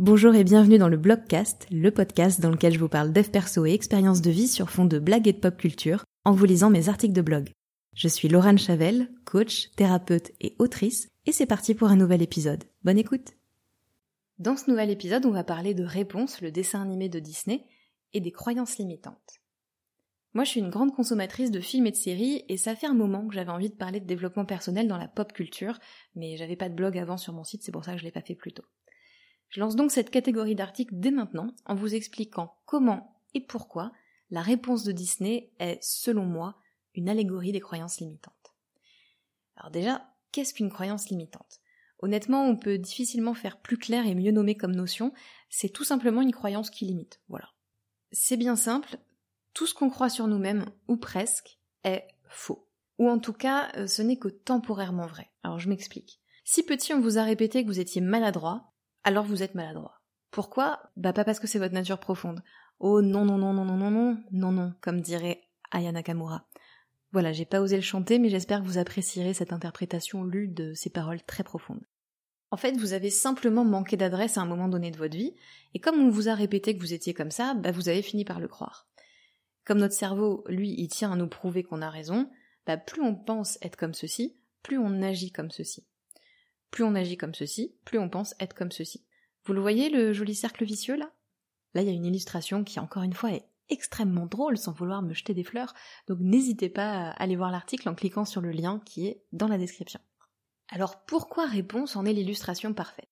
Bonjour et bienvenue dans le Blogcast, le podcast dans lequel je vous parle dev perso et expériences de vie sur fond de blagues et de pop culture en vous lisant mes articles de blog. Je suis Laurent Chavel, coach, thérapeute et autrice, et c'est parti pour un nouvel épisode. Bonne écoute Dans ce nouvel épisode, on va parler de Réponse, le dessin animé de Disney, et des croyances limitantes. Moi, je suis une grande consommatrice de films et de séries, et ça fait un moment que j'avais envie de parler de développement personnel dans la pop culture, mais j'avais pas de blog avant sur mon site, c'est pour ça que je l'ai pas fait plus tôt. Je lance donc cette catégorie d'articles dès maintenant en vous expliquant comment et pourquoi la réponse de Disney est, selon moi, une allégorie des croyances limitantes. Alors déjà, qu'est-ce qu'une croyance limitante? Honnêtement, on peut difficilement faire plus clair et mieux nommer comme notion, c'est tout simplement une croyance qui limite. Voilà. C'est bien simple, tout ce qu'on croit sur nous-mêmes, ou presque, est faux. Ou en tout cas, euh, ce n'est que temporairement vrai. Alors je m'explique. Si petit on vous a répété que vous étiez maladroit, alors vous êtes maladroit. Pourquoi? Bah pas parce que c'est votre nature profonde. Oh non non non non non non non non non, comme dirait Aya Nakamura. Voilà, j'ai pas osé le chanter, mais j'espère que vous apprécierez cette interprétation lue de ces paroles très profondes. En fait, vous avez simplement manqué d'adresse à un moment donné de votre vie, et comme on vous a répété que vous étiez comme ça, bah vous avez fini par le croire. Comme notre cerveau, lui, il tient à nous prouver qu'on a raison, bah plus on pense être comme ceci, plus on agit comme ceci. Plus on agit comme ceci, plus on pense être comme ceci. Vous le voyez, le joli cercle vicieux là? Là, il y a une illustration qui, encore une fois, est extrêmement drôle sans vouloir me jeter des fleurs, donc n'hésitez pas à aller voir l'article en cliquant sur le lien qui est dans la description. Alors pourquoi Réponse en est l'illustration parfaite?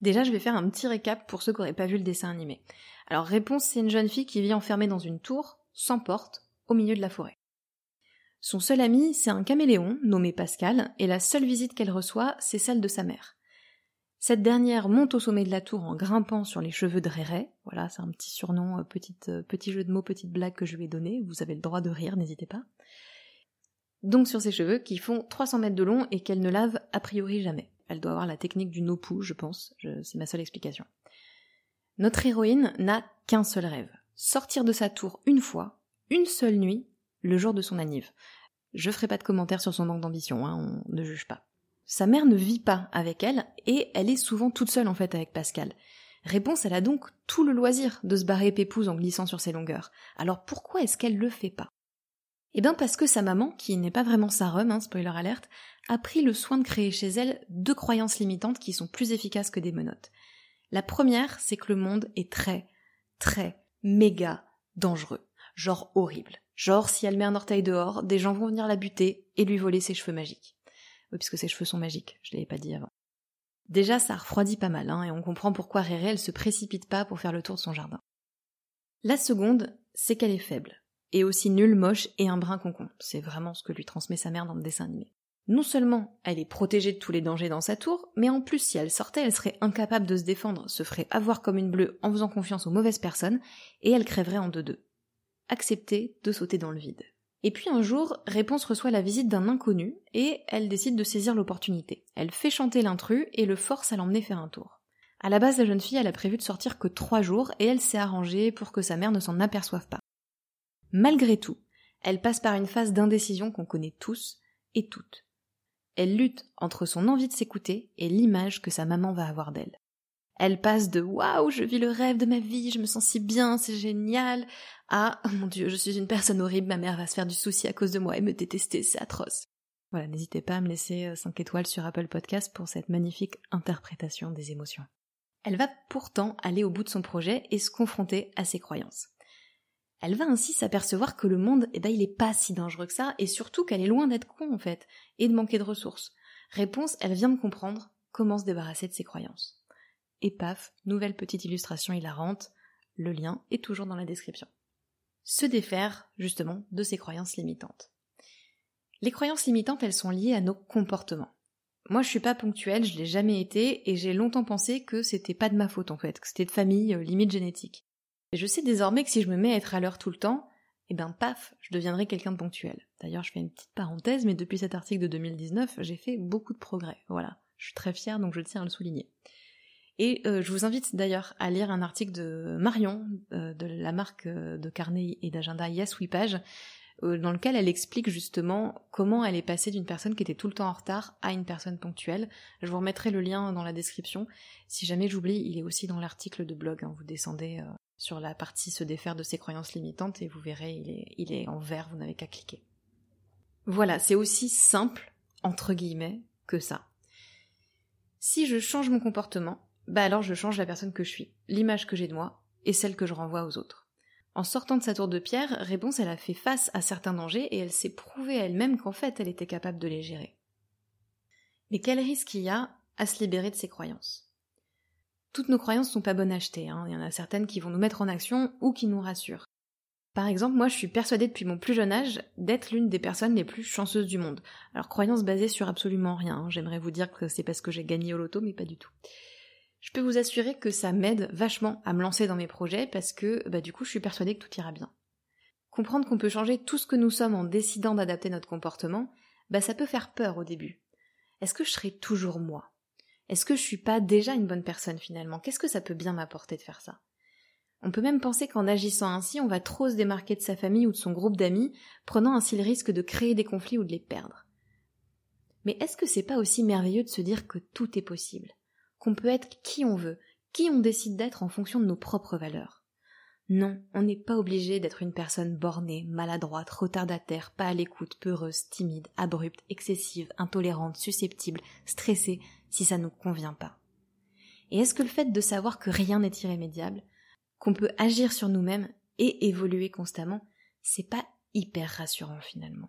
Déjà, je vais faire un petit récap pour ceux qui n'auraient pas vu le dessin animé. Alors Réponse, c'est une jeune fille qui vit enfermée dans une tour, sans porte, au milieu de la forêt. Son seul ami, c'est un caméléon nommé Pascal, et la seule visite qu'elle reçoit, c'est celle de sa mère. Cette dernière monte au sommet de la tour en grimpant sur les cheveux de Réré. Voilà, c'est un petit surnom, euh, euh, petit jeu de mots, petite blague que je lui ai donné. Vous avez le droit de rire, n'hésitez pas. Donc sur ses cheveux qui font 300 mètres de long et qu'elle ne lave a priori jamais. Elle doit avoir la technique du no-poo, je pense. C'est ma seule explication. Notre héroïne n'a qu'un seul rêve. Sortir de sa tour une fois, une seule nuit, le jour de son anniv. Je ferai pas de commentaires sur son manque d'ambition, hein, on ne juge pas. Sa mère ne vit pas avec elle et elle est souvent toute seule en fait avec Pascal. Réponse, elle a donc tout le loisir de se barrer pépouse en glissant sur ses longueurs. Alors pourquoi est-ce qu'elle le fait pas? Eh bien parce que sa maman, qui n'est pas vraiment sa rhum, hein, spoiler alerte, a pris le soin de créer chez elle deux croyances limitantes qui sont plus efficaces que des menottes. La première, c'est que le monde est très, très, méga dangereux. Genre horrible. Genre, si elle met un orteil dehors, des gens vont venir la buter et lui voler ses cheveux magiques. Oui, puisque ses cheveux sont magiques, je l'avais pas dit avant. Déjà, ça refroidit pas mal, hein, et on comprend pourquoi Réré, elle se précipite pas pour faire le tour de son jardin. La seconde, c'est qu'elle est faible, et aussi nulle, moche et un brin concon. C'est vraiment ce que lui transmet sa mère dans le dessin animé. Non seulement elle est protégée de tous les dangers dans sa tour, mais en plus si elle sortait, elle serait incapable de se défendre, se ferait avoir comme une bleue en faisant confiance aux mauvaises personnes, et elle crèverait en deux-deux accepter de sauter dans le vide. Et puis un jour, Réponse reçoit la visite d'un inconnu et elle décide de saisir l'opportunité. Elle fait chanter l'intrus et le force à l'emmener faire un tour. À la base, la jeune fille, elle a prévu de sortir que trois jours et elle s'est arrangée pour que sa mère ne s'en aperçoive pas. Malgré tout, elle passe par une phase d'indécision qu'on connaît tous et toutes. Elle lutte entre son envie de s'écouter et l'image que sa maman va avoir d'elle. Elle passe de waouh, je vis le rêve de ma vie, je me sens si bien, c'est génial, à oh mon dieu, je suis une personne horrible, ma mère va se faire du souci à cause de moi et me détester, c'est atroce. Voilà, n'hésitez pas à me laisser 5 euh, étoiles sur Apple Podcast pour cette magnifique interprétation des émotions. Elle va pourtant aller au bout de son projet et se confronter à ses croyances. Elle va ainsi s'apercevoir que le monde, eh ben, il est pas si dangereux que ça, et surtout qu'elle est loin d'être con, en fait, et de manquer de ressources. Réponse, elle vient de comprendre comment se débarrasser de ses croyances et paf, nouvelle petite illustration hilarante, le lien est toujours dans la description. Se défaire, justement, de ces croyances limitantes. Les croyances limitantes, elles sont liées à nos comportements. Moi, je suis pas ponctuelle, je l'ai jamais été, et j'ai longtemps pensé que c'était pas de ma faute, en fait, que c'était de famille, euh, limite génétique. Et je sais désormais que si je me mets à être à l'heure tout le temps, eh ben paf, je deviendrai quelqu'un de ponctuel. D'ailleurs, je fais une petite parenthèse, mais depuis cet article de 2019, j'ai fait beaucoup de progrès. Voilà. Je suis très fière, donc je tiens à le souligner. Et euh, je vous invite d'ailleurs à lire un article de Marion, euh, de la marque euh, de carnet et d'agenda Yes We Page. euh, dans lequel elle explique justement comment elle est passée d'une personne qui était tout le temps en retard à une personne ponctuelle. Je vous remettrai le lien dans la description. Si jamais j'oublie, il est aussi dans l'article de blog. Hein. Vous descendez euh, sur la partie se défaire de ses croyances limitantes et vous verrez, il est, il est en vert, vous n'avez qu'à cliquer. Voilà, c'est aussi simple, entre guillemets, que ça. Si je change mon comportement, bah alors je change la personne que je suis, l'image que j'ai de moi et celle que je renvoie aux autres. En sortant de sa tour de pierre, Réponse a fait face à certains dangers et elle s'est prouvé elle-même qu'en fait elle était capable de les gérer. Mais quel risque il y a à se libérer de ses croyances? Toutes nos croyances sont pas bonnes à acheter, hein. il y en a certaines qui vont nous mettre en action ou qui nous rassurent. Par exemple, moi je suis persuadée depuis mon plus jeune âge d'être l'une des personnes les plus chanceuses du monde. Alors croyances basées sur absolument rien, hein. j'aimerais vous dire que c'est parce que j'ai gagné au loto, mais pas du tout je peux vous assurer que ça m'aide vachement à me lancer dans mes projets parce que bah, du coup je suis persuadée que tout ira bien. Comprendre qu'on peut changer tout ce que nous sommes en décidant d'adapter notre comportement, bah ça peut faire peur au début. Est-ce que je serai toujours moi? Est-ce que je suis pas déjà une bonne personne finalement? Qu'est-ce que ça peut bien m'apporter de faire ça? On peut même penser qu'en agissant ainsi, on va trop se démarquer de sa famille ou de son groupe d'amis, prenant ainsi le risque de créer des conflits ou de les perdre. Mais est-ce que c'est pas aussi merveilleux de se dire que tout est possible? Qu'on peut être qui on veut, qui on décide d'être en fonction de nos propres valeurs. Non, on n'est pas obligé d'être une personne bornée, maladroite, retardataire, pas à l'écoute, peureuse, timide, abrupte, excessive, intolérante, susceptible, stressée, si ça ne nous convient pas. Et est-ce que le fait de savoir que rien n'est irrémédiable, qu'on peut agir sur nous-mêmes et évoluer constamment, c'est pas hyper rassurant finalement?